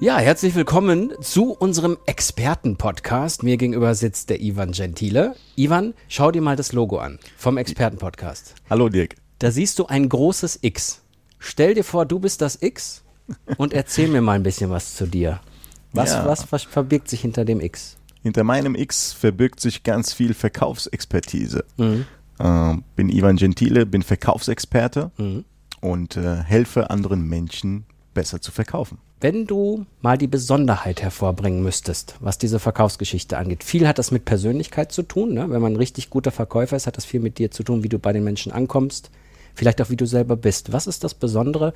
Ja, herzlich willkommen zu unserem Expertenpodcast. Mir gegenüber sitzt der Ivan Gentile. Ivan, schau dir mal das Logo an vom Expertenpodcast. Hallo Dirk. Da siehst du ein großes X. Stell dir vor, du bist das X und erzähl mir mal ein bisschen was zu dir. Was, Ja. was, was verbirgt sich hinter dem X? Hinter meinem X verbirgt sich ganz viel Verkaufsexpertise. Mhm. Ähm, bin Ivan Gentile, bin Verkaufsexperte Mhm. und äh, helfe anderen Menschen besser zu verkaufen. Wenn du mal die Besonderheit hervorbringen müsstest, was diese Verkaufsgeschichte angeht. Viel hat das mit Persönlichkeit zu tun. Ne? Wenn man ein richtig guter Verkäufer ist, hat das viel mit dir zu tun, wie du bei den Menschen ankommst. Vielleicht auch, wie du selber bist. Was ist das Besondere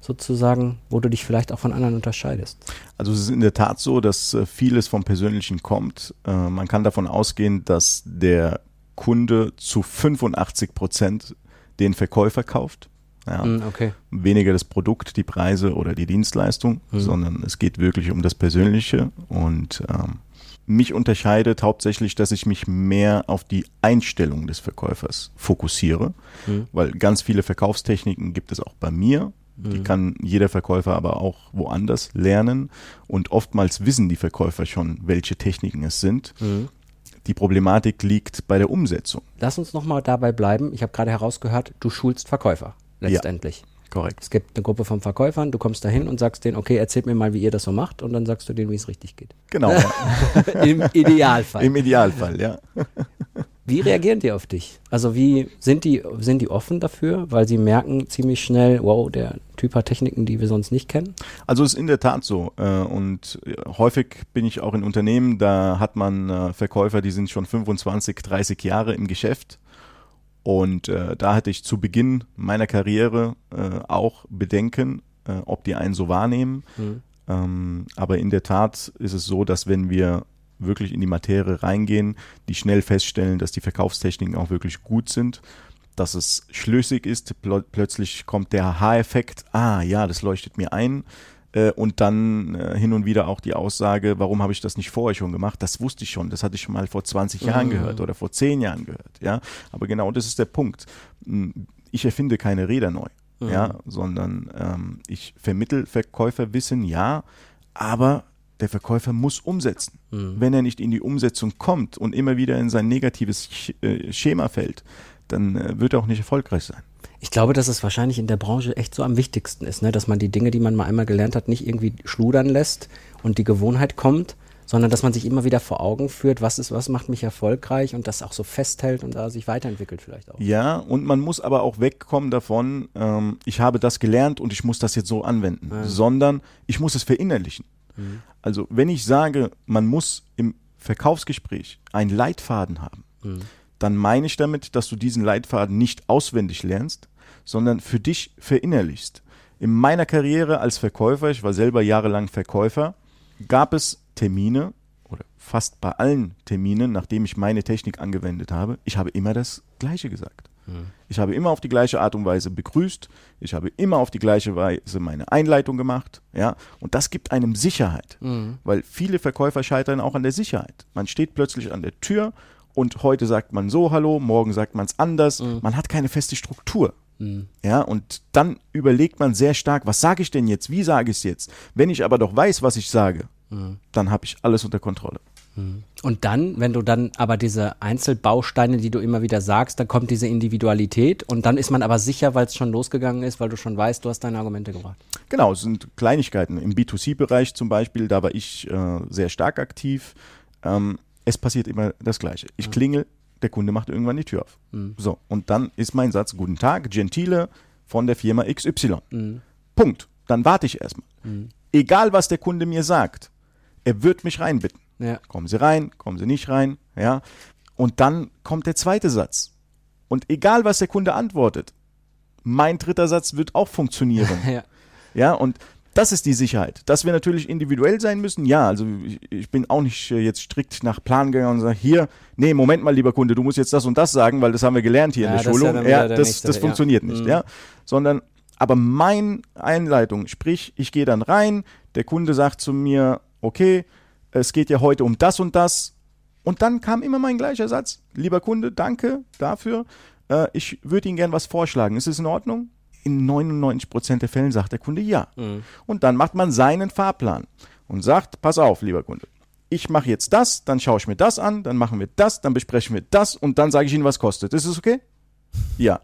sozusagen, wo du dich vielleicht auch von anderen unterscheidest? Also es ist in der Tat so, dass äh, vieles vom Persönlichen kommt. Äh, man kann davon ausgehen, dass der Kunde zu 85 Prozent den Verkäufer kauft. Ja. Mm, okay. weniger das Produkt, die Preise oder die Dienstleistung, Mhm. sondern es geht wirklich um das Persönliche. Und ähm, mich unterscheidet hauptsächlich, dass ich mich mehr auf die Einstellung des Verkäufers fokussiere, Mhm. weil ganz viele Verkaufstechniken gibt es auch bei mir. Die kann jeder Verkäufer aber auch woanders lernen. Und oftmals wissen die Verkäufer schon, welche Techniken es sind. Mhm. Die Problematik liegt bei der Umsetzung. Lass uns nochmal dabei bleiben. Ich habe gerade herausgehört, du schulst Verkäufer letztendlich. Korrekt. Es gibt eine Gruppe von Verkäufern, du kommst dahin und sagst denen, okay, erzählt mir mal, wie ihr das so macht und dann sagst du denen, wie es richtig geht. Genau. ja. Im Idealfall. Im Idealfall, ja. Wie reagieren die auf dich? Also wie sind die, sind die offen dafür, weil sie merken ziemlich schnell, wow, der Typ hat Techniken, die wir sonst nicht kennen? Also es ist in der Tat so. Äh, und äh, häufig bin ich auch in Unternehmen, da hat man äh, Verkäufer, die sind schon 25, 30 Jahre im Geschäft. Und äh, da hatte ich zu Beginn meiner Karriere äh, auch Bedenken, äh, ob die einen so wahrnehmen. Mhm. Ähm, aber in der Tat ist es so, dass wenn wir wirklich in die Materie reingehen, die schnell feststellen, dass die Verkaufstechniken auch wirklich gut sind, dass es schlüssig ist, pl plötzlich kommt der Aha-Effekt, ah ja, das leuchtet mir ein. Äh, und dann äh, hin und wieder auch die Aussage, warum habe ich das nicht vorher schon gemacht? Das wusste ich schon, das hatte ich schon mal vor 20 Jahren Mhm. gehört oder vor 10 Jahren gehört. Ja, aber genau das ist der Punkt. Hm, Ich erfinde keine Räder neu Mhm. ja, sondern ähm, ich vermittel Verkäuferwissen, ja, aber der Verkäufer muss umsetzen. Mhm. Wenn er nicht in die Umsetzung kommt und immer wieder in sein negatives äh, Schema fällt, dann äh, wird er auch nicht erfolgreich sein. Ich glaube, dass es wahrscheinlich in der Branche echt so am wichtigsten ist, ne? dass man die Dinge, die man mal einmal gelernt hat, nicht irgendwie schludern lässt und die Gewohnheit kommt, sondern dass man sich immer wieder vor Augen führt, was ist, was macht mich erfolgreich und das auch so festhält und da sich weiterentwickelt vielleicht auch. Ja, und man muss aber auch wegkommen davon, ähm, ich habe das gelernt und ich muss das jetzt so anwenden, Ja. sondern ich muss es verinnerlichen. Mhm. Also wenn ich sage, man muss im Verkaufsgespräch einen Leitfaden haben, Mhm. Dann meine ich damit, dass du diesen Leitfaden nicht auswendig lernst, sondern für dich verinnerlichst. In meiner Karriere als Verkäufer, ich war selber jahrelang Verkäufer, gab es Termine oder fast bei allen Terminen, nachdem ich meine Technik angewendet habe, ich habe immer das Gleiche gesagt. Ich habe immer auf die gleiche Art und Weise begrüßt. Ich habe immer auf die gleiche Weise meine Einleitung gemacht. Ja, und das gibt einem Sicherheit, Mhm. weil viele Verkäufer scheitern auch an der Sicherheit. Man steht plötzlich an der Tür und heute sagt man so Hallo, morgen sagt man es anders. Man hat keine feste Struktur. Mhm. Ja, und dann überlegt man sehr stark, was sage ich denn jetzt? Wie sage ich es jetzt? Wenn ich aber doch weiß, was ich sage, Mhm. dann habe ich alles unter Kontrolle. Und dann, wenn du dann aber diese Einzelbausteine, die du immer wieder sagst, dann kommt diese Individualität und dann ist man aber sicher, weil es schon losgegangen ist, weil du schon weißt, du hast deine Argumente gebracht. Genau, es sind Kleinigkeiten. Im B2C-Bereich zum Beispiel, da war ich äh, sehr stark aktiv. Ähm, es passiert immer das Gleiche. Ich klingel, der Kunde macht irgendwann die Tür auf. So, und dann ist mein Satz, guten Tag, Gentile von der Firma XY. Punkt. Dann warte ich erstmal. Egal, was der Kunde mir sagt, er wird mich reinbitten. Ja. Kommen Sie rein, kommen Sie nicht rein, ja. Und dann kommt der zweite Satz. Und egal, was der Kunde antwortet, mein dritter Satz wird auch funktionieren. Ja. Ja, und Das ist die Sicherheit. Dass wir natürlich individuell sein müssen, ja. Also ich, bin auch nicht äh, jetzt strikt nach Plan gegangen und sage, hier, nee, Moment mal, lieber Kunde, du musst jetzt das und das sagen, weil das haben wir gelernt hier Ja, in der ja Schulung. Ja, der das, nächste, das ja. funktioniert nicht, Mhm. ja. Sondern, aber mein Einleitung, sprich, ich gehe dann rein, der Kunde sagt zu mir, okay, es geht ja heute um das und das. Und dann kam immer mein gleicher Satz. Lieber Kunde, danke dafür. Äh, ich würde Ihnen gern was vorschlagen. Ist es in Ordnung? In 99% der Fällen sagt der Kunde ja. Und dann macht man seinen Fahrplan und sagt, pass auf, lieber Kunde. Ich mache jetzt das, dann schaue ich mir das an, dann machen wir das, dann besprechen wir das und dann sage ich Ihnen, was kostet. Ist es okay? Ja.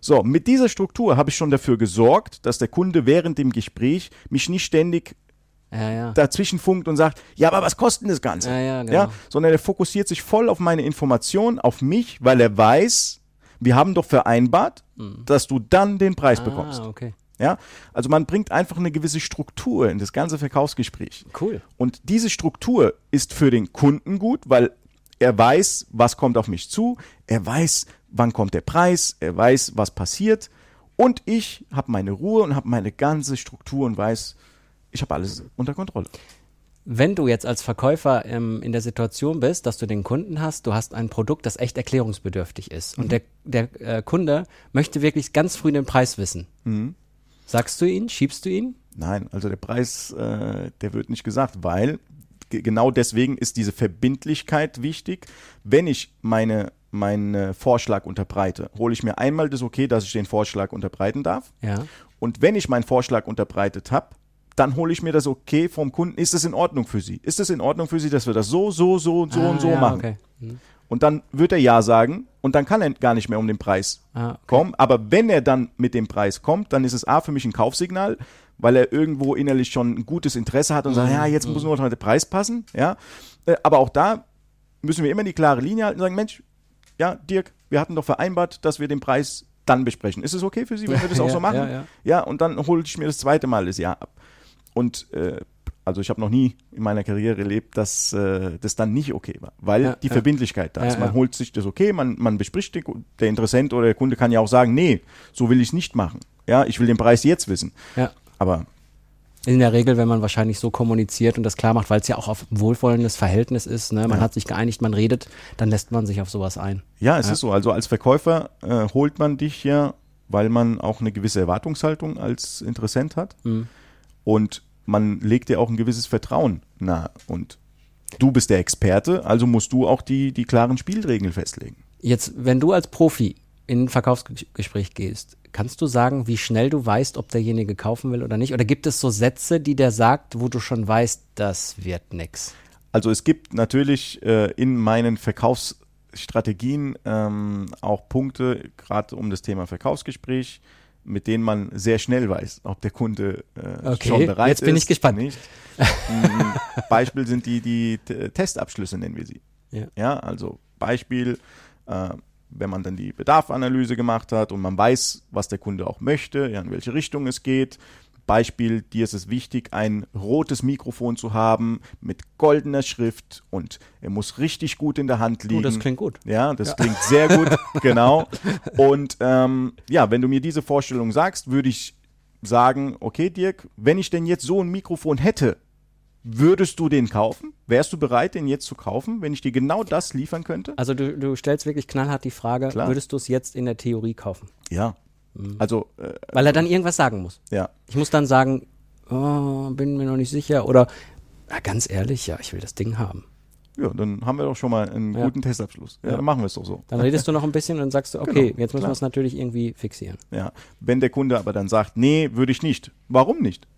So, mit dieser Struktur habe ich schon dafür gesorgt, dass der Kunde während dem Gespräch mich nicht ständig Ja, ja. dazwischen funkt und sagt, ja, aber was kostet das Ganze? Ja, ja, genau. sondern er fokussiert sich voll auf meine Information, auf mich, weil er weiß, wir haben doch vereinbart, dass du dann den Preis bekommst. Mhm. Ah, okay. Ja, also man bringt einfach eine gewisse Struktur in das ganze Verkaufsgespräch. Cool. Und diese Struktur ist für den Kunden gut, weil er weiß, was kommt auf mich zu, er weiß, wann kommt der Preis, er weiß, was passiert und ich habe meine Ruhe und habe meine ganze Struktur und weiß, ich habe alles unter Kontrolle. Wenn du jetzt als Verkäufer ähm, in der Situation bist, dass du den Kunden hast, du hast ein Produkt, das echt erklärungsbedürftig ist Mhm. und der, der äh, Kunde möchte wirklich ganz früh den Preis wissen. Mhm. Sagst du ihn? Schiebst du ihn? Nein, also der Preis, äh, der wird nicht gesagt, weil ge- genau deswegen ist diese Verbindlichkeit wichtig. Wenn ich meine meinen Vorschlag unterbreite, hole ich mir einmal das Okay, dass ich den Vorschlag unterbreiten darf. Ja. Und wenn ich meinen Vorschlag unterbreitet habe, dann hole ich mir das Okay vom Kunden. Ist es in Ordnung für Sie? Ist es in Ordnung für Sie, dass wir das so, so, so und so ah, und so ja, machen? Okay. Hm. Und dann wird er Ja sagen und dann kann er gar nicht mehr um den Preis Ah, okay. kommen. Aber wenn er dann mit dem Preis kommt, dann ist es A für mich ein Kaufsignal, weil er irgendwo innerlich schon ein gutes Interesse hat und Mhm, sagt, ja, jetzt muss nur noch der Preis passen. Ja, Äh, aber auch da müssen wir immer die klare Linie halten und sagen, Mensch, ja, Dirk, wir hatten doch vereinbart, dass wir den Preis dann besprechen. Ist es okay für Sie, wenn wir das auch Ja, so machen? ja, ja. ja, und dann hole ich mir das zweite Mal das Jahr ab. Und äh, also ich habe noch nie in meiner Karriere erlebt, dass äh, das dann nicht okay war, weil Ja, die ja. Verbindlichkeit da ist. Ja, man holt sich das okay, man, man bespricht, die, der Interessent oder der Kunde kann ja auch sagen, nee, so will ich es nicht machen. Ja, ich will den Preis jetzt wissen. Ja. Aber In der Regel, wenn man wahrscheinlich so kommuniziert und das klar macht, weil es ja auch auf wohlwollendes Verhältnis ist, ne? man Ja. hat sich geeinigt, man redet, dann lässt man sich auf sowas ein. ja, es Ja. ist so. Also als Verkäufer äh, holt man dich ja, weil man auch eine gewisse Erwartungshaltung als Interessent hat. Mhm. Und man legt dir auch ein gewisses Vertrauen nahe. Und du bist der Experte, also musst du auch die, die klaren Spielregeln festlegen. Jetzt, wenn du als Profi in ein Verkaufsgespräch gehst, kannst du sagen, wie schnell du weißt, ob derjenige kaufen will oder nicht? Oder gibt es so Sätze, die der sagt, wo du schon weißt, das wird nix? Also es gibt natürlich äh, in meinen Verkaufsstrategien ähm, auch Punkte, gerade um das Thema Verkaufsgespräch, mit denen man sehr schnell weiß, ob der Kunde äh, Okay, schon bereit jetzt bin ist. ich gespannt. Nicht. Mm, Beispiel sind die, die Testabschlüsse, nennen wir sie. Ja. Ja, also Beispiel, äh, wenn man dann die Bedarfanalyse gemacht hat und man weiß, was der Kunde auch möchte, ja, in welche Richtung es geht. Beispiel, dir ist es wichtig, ein rotes Mikrofon zu haben mit goldener Schrift und er muss richtig gut in der Hand liegen. Du, das klingt gut. Ja, das klingt sehr gut, genau. Und ähm, ja, wenn du mir diese Vorstellung sagst, würde ich sagen, okay, Dirk, wenn ich denn jetzt so ein Mikrofon hätte, würdest du den kaufen? Wärst du bereit, den jetzt zu kaufen, wenn ich dir genau das liefern könnte? Also du, du stellst wirklich knallhart die Frage, Klar. würdest du es jetzt in der Theorie kaufen? Ja. Also, äh, Weil er dann irgendwas sagen muss. ja. Ich muss dann sagen, oh, bin mir noch nicht sicher. Oder ja, ganz ehrlich, ja, ich will das Ding haben. Ja, dann haben wir doch schon mal einen Ja. guten Testabschluss. Ja, Ja. dann machen wir es doch so. Dann redest du noch ein bisschen und sagst du, okay, Genau, jetzt müssen wir es natürlich irgendwie fixieren. Ja. Wenn der Kunde aber dann sagt, nee, würde ich nicht. Warum nicht?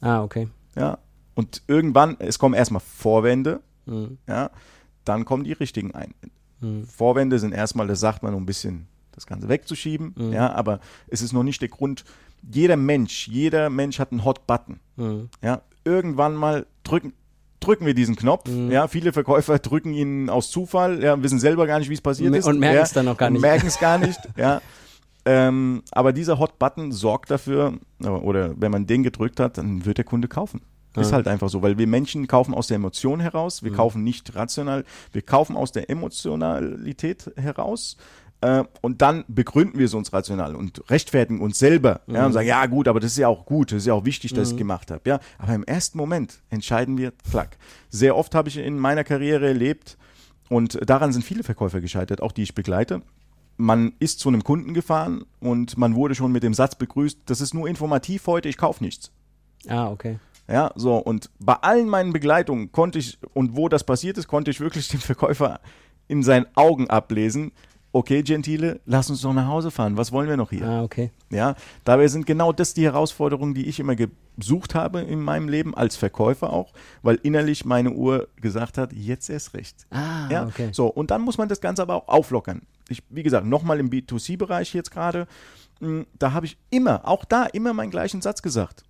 Ah, okay. Ja. Und irgendwann, es kommen erstmal Vorwände, Mhm. ja, dann kommen die richtigen ein. Mhm. Vorwände sind erstmal, das sagt man, um ein bisschen das Ganze wegzuschieben, Mhm. ja, aber es ist noch nicht der Grund. Jeder Mensch, jeder Mensch hat einen Hot Button. Mhm. Ja, irgendwann mal drücken, drücken wir diesen Knopf. Mhm. Ja, viele Verkäufer drücken ihn aus Zufall, ja, wissen selber gar nicht, wie es passiert Me- ist. und merken ja, es dann noch gar und nicht. Merken es gar nicht, ja. Ähm, aber dieser Hot Button sorgt dafür, oder wenn man den gedrückt hat, dann wird der Kunde kaufen. Ist Ja. halt einfach so, weil wir Menschen kaufen aus der Emotion heraus, wir kaufen nicht rational, wir kaufen aus der Emotionalität heraus. Äh, und dann begründen wir es uns rational und rechtfertigen uns selber ja, Mhm. und sagen, ja gut, aber das ist ja auch gut, das ist ja auch wichtig, dass ich es gemacht habe. Ja, aber im ersten Moment entscheiden wir, klack. Sehr oft habe ich in meiner Karriere erlebt und daran sind viele Verkäufer gescheitert, auch die ich begleite. Man ist zu einem Kunden gefahren und man wurde schon mit dem Satz begrüßt, das ist nur informativ heute, ich kaufe nichts. Ah, okay. Ja, so, und bei allen meinen Begleitungen konnte ich, und wo das passiert ist, konnte ich wirklich den Verkäufer in seinen Augen ablesen. Okay, Gentile, lass uns doch nach Hause fahren. Was wollen wir noch hier? Ah, okay. Ja, dabei sind genau das die Herausforderungen, die ich immer gesucht habe in meinem Leben, als Verkäufer auch, weil innerlich meine Uhr gesagt hat, jetzt erst recht. Ah, Ja, okay. so, und dann muss man das Ganze aber auch auflockern. Ich, wie gesagt, nochmal im B2C-Bereich jetzt gerade, mh, da habe ich immer, auch da immer meinen gleichen Satz gesagt.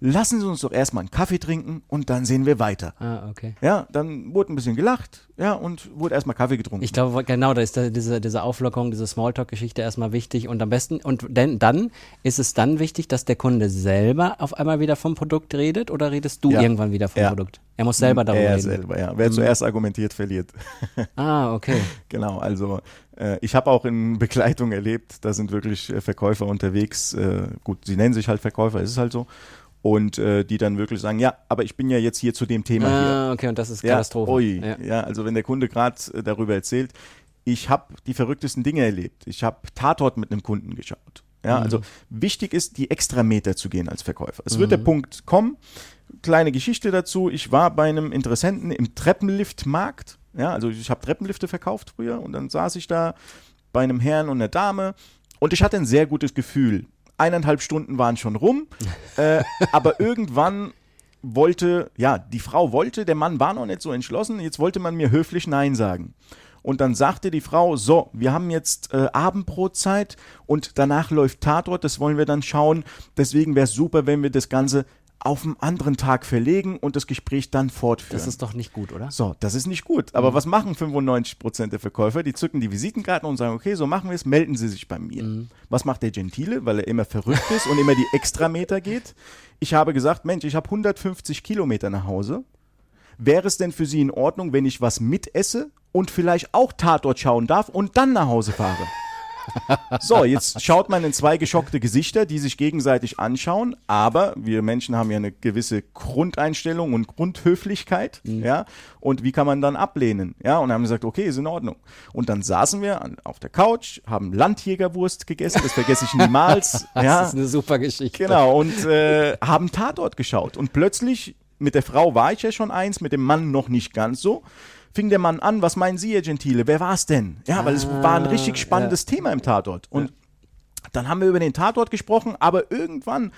Lassen Sie uns doch erstmal einen Kaffee trinken und dann sehen wir weiter. Ah, okay. Ja, dann wurde ein bisschen gelacht, ja, und wurde erstmal Kaffee getrunken. Ich glaube, genau, da ist da diese, diese Auflockerung, diese Smalltalk-Geschichte erstmal wichtig und am besten, und denn, dann ist es dann wichtig, dass der Kunde selber auf einmal wieder vom Produkt redet oder redest du Ja. irgendwann wieder vom Ja. Produkt? Er muss selber darüber er reden. selber, ja. Wer zuerst argumentiert, verliert. Ah, okay. Genau, also äh, ich habe auch in Begleitung erlebt, da sind wirklich äh, Verkäufer unterwegs, äh, gut, sie nennen sich halt Verkäufer, ist es halt so, und äh, die dann wirklich sagen, ja, aber ich bin ja jetzt hier zu dem Thema hier. Ah, okay, und das ist Ja, Katastrophe. ui, Ja. ja. also wenn der Kunde gerade äh, darüber erzählt, ich habe die verrücktesten Dinge erlebt. Ich habe Tatort mit einem Kunden geschaut. Ja, also wichtig ist, die Extrameter zu gehen als Verkäufer. Es wird der Punkt kommen. Kleine Geschichte dazu. Ich war bei einem Interessenten im Treppenliftmarkt. Ja, also ich habe Treppenlifte verkauft früher und dann saß ich da bei einem Herrn und einer Dame und ich hatte ein sehr gutes Gefühl. Eineinhalb Stunden waren schon rum, äh, aber irgendwann wollte, ja, die Frau wollte, der Mann war noch nicht so entschlossen, jetzt wollte man mir höflich Nein sagen. Und dann sagte die Frau, so, wir haben jetzt äh, Abendbrotzeit und danach läuft Tatort, das wollen wir dann schauen. Deswegen wäre es super, wenn wir das Ganze auf einen anderen Tag verlegen und das Gespräch dann fortführen. Das ist doch nicht gut, oder? So, das ist nicht gut. Aber was machen 95% der Verkäufer? Die zücken die Visitenkarten und sagen, okay, so machen wir es, melden Sie sich bei mir. Was macht der Gentile? Weil er immer verrückt ist und immer die Extrameter geht. Ich habe gesagt, Mensch, ich habe 150 Kilometer nach Hause. Wäre es denn für Sie in Ordnung, wenn ich was mitesse und vielleicht auch Tatort schauen darf und dann nach Hause fahre? So, jetzt schaut man in zwei geschockte Gesichter, die sich gegenseitig anschauen, aber wir Menschen haben ja eine gewisse Grundeinstellung und Grundhöflichkeit, ja, und wie kann man dann ablehnen, ja, und haben gesagt, okay, ist in Ordnung. Und dann saßen wir an, auf der Couch, haben Landjägerwurst gegessen, das vergesse ich niemals, Das ja, ist eine super Geschichte. Genau, und äh, haben Tatort geschaut. Und plötzlich, mit der Frau war ich ja schon eins, mit dem Mann noch nicht ganz so, fing der Mann an, was meinen Sie, Herr Gentile, wer war es denn? Ja, weil es war ein richtig spannendes Thema im Tatort. Und dann haben wir über den Tatort gesprochen, aber irgendwann,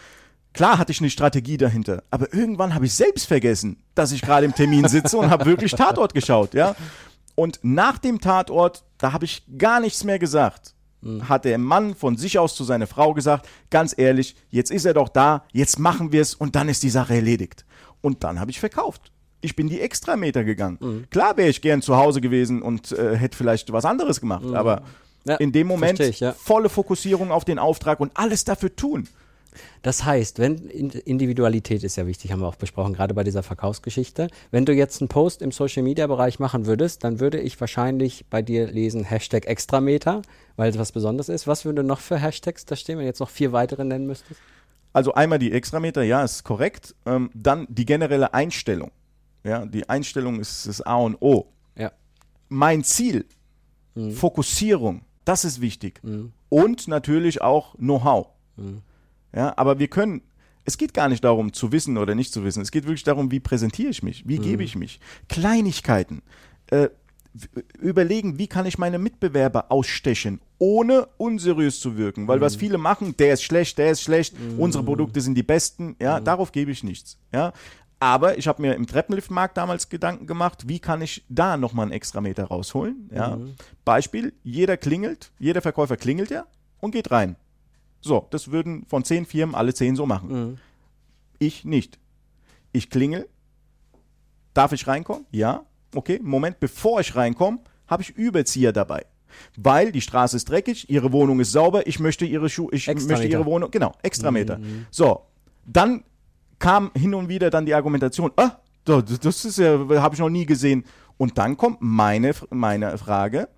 klar hatte ich eine Strategie dahinter, aber irgendwann habe ich selbst vergessen, dass ich gerade im Termin sitze und habe wirklich Tatort geschaut, ja. Und nach dem Tatort, da habe ich gar nichts mehr gesagt. Hat der Mann von sich aus zu seiner Frau gesagt, ganz ehrlich, jetzt ist er doch da, jetzt machen wir es und dann ist die Sache erledigt. Und dann habe ich verkauft. Ich bin die Extrameter gegangen. Klar wäre ich gern zu Hause gewesen und äh, hätte vielleicht was anderes gemacht, aber Ja, in dem Moment ich, ja. volle Fokussierung auf den Auftrag und alles dafür tun. Das heißt, wenn In- Individualität ist ja wichtig, haben wir auch besprochen, gerade bei dieser Verkaufsgeschichte. Wenn du jetzt einen Post im Social Media Bereich machen würdest, dann würde ich wahrscheinlich bei dir lesen Hashtag Extrameter, weil es was Besonderes ist. Was würde noch für Hashtags da stehen, wenn du jetzt noch vier weitere nennen müsstest? Also einmal die Extrameter, ja, ist korrekt. Ähm, dann die generelle Einstellung. Ja, die Einstellung ist das A und O. Ja. Mein Ziel, Mhm. Fokussierung, das ist wichtig. Und natürlich auch Know-how. Mhm. Ja, aber wir können, es geht gar nicht darum zu wissen oder nicht zu wissen. Es geht wirklich darum, wie präsentiere ich mich, wie Mhm. gebe ich mich. Kleinigkeiten. Äh, überlegen, wie kann ich meine Mitbewerber ausstechen, ohne unseriös zu wirken. Weil Mhm. was viele machen, der ist schlecht, der ist schlecht, unsere Produkte sind die besten, ja, Mhm. darauf gebe ich nichts. Ja. Aber ich habe mir im Treppenliftmarkt damals Gedanken gemacht, wie kann ich da nochmal einen Extrameter rausholen. Ja. Mhm. Beispiel, jeder klingelt, jeder Verkäufer klingelt ja und geht rein. So, das würden von zehn Firmen alle zehn so machen. Mhm. Ich nicht. Ich klingel. Darf ich reinkommen? Ja. Okay, Moment, bevor ich reinkomme, habe ich Überzieher dabei. Weil die Straße ist dreckig, ihre Wohnung ist sauber, ich möchte ihre Schuhe, ich Extrameter. möchte ihre Wohnung, genau, Extrameter. So, dann kam hin und wieder dann die Argumentation, ah, da- das ist ja, habe ich noch nie gesehen. Und dann kommt meine, meine Frage,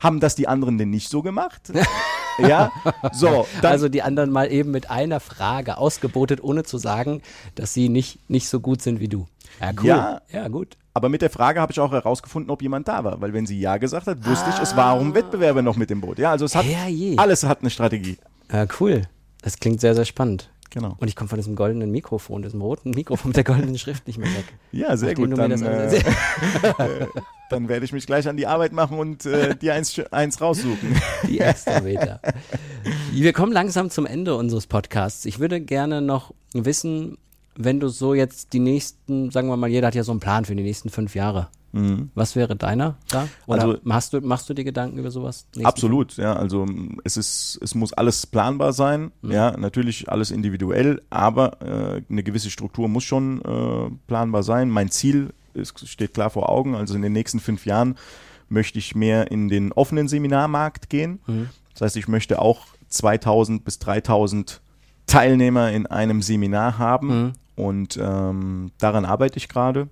Haben das die anderen denn nicht so gemacht? ja, so. Also die anderen mal eben mit einer Frage ausgebotet, ohne zu sagen, dass sie nicht, nicht so gut sind wie du. Ja, cool. Ja. ja gut. aber mit der Frage habe ich auch herausgefunden, ob jemand da war. Weil wenn sie Ja gesagt hat, wusste ich, es waren Wettbewerber noch mit dem Boot. Ja, also es hat, Herrje. alles hat eine Strategie. Ja, cool. Das klingt sehr, sehr spannend. Genau. Und ich komme von diesem goldenen Mikrofon, diesem roten Mikrofon mit der goldenen Schrift nicht mehr weg. Ja, sehr gut. Dann, alles äh, dann werde ich mich gleich an die Arbeit machen und äh, dir eins, eins raussuchen. Die Extrameter. Wir kommen langsam zum Ende unseres Podcasts. Ich würde gerne noch wissen, wenn du so jetzt die nächsten, sagen wir mal, jeder hat ja so einen Plan für die nächsten fünf Jahre. Was wäre deiner da? Oder Mhm. Also- machst, du, machst du dir Gedanken über sowas? Absolut, ja. Also es ist, es muss alles planbar sein, Mhm. ja, natürlich alles individuell, aber äh, eine gewisse Struktur muss schon äh, planbar sein. Mein Ziel ist, steht klar vor Augen. Also in den nächsten fünf Jahren möchte ich mehr in den offenen Seminarmarkt gehen. Mhm. Das heißt, ich möchte auch 2000 bis 3000 Teilnehmer in einem Seminar haben Mhm. und ähm, daran arbeite ich gerade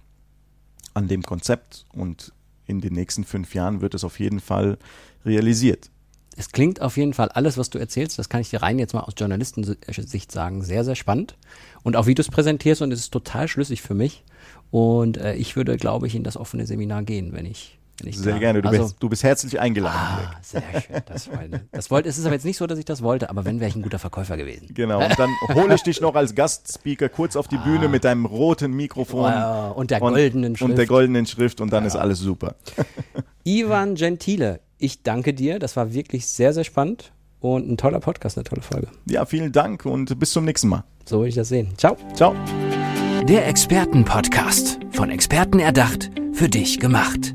an dem Konzept und in den nächsten fünf Jahren wird es auf jeden Fall realisiert. Es klingt auf jeden Fall alles, was du erzählst, das kann ich dir rein jetzt mal aus Journalistensicht sagen, sehr, sehr spannend. Und auch wie du es präsentierst und es ist total schlüssig für mich. Und äh, ich würde, glaube ich, in das offene Seminar gehen, wenn ich, wenn ich Sehr da- gerne, du, also, bist, du bist herzlich eingeladen. Ah, sehr schön. Das, wollte, das wollte, es ist aber jetzt nicht so, dass ich das wollte, aber wenn, wäre ich ein guter Verkäufer gewesen. Genau, und dann hole ich dich noch als Gastspeaker kurz auf die Bühne mit deinem roten Mikrofon Wow, und der goldenen und der Schrift. goldenen Schrift und dann ist alles super. Ivan Gentile, ich danke dir. Das war wirklich sehr, sehr spannend und ein toller Podcast, eine tolle Folge. Ja, vielen Dank und bis zum nächsten Mal. So würde ich das sehen. Ciao. Ciao. Der Expertenpodcast. Von Experten erdacht, für dich gemacht.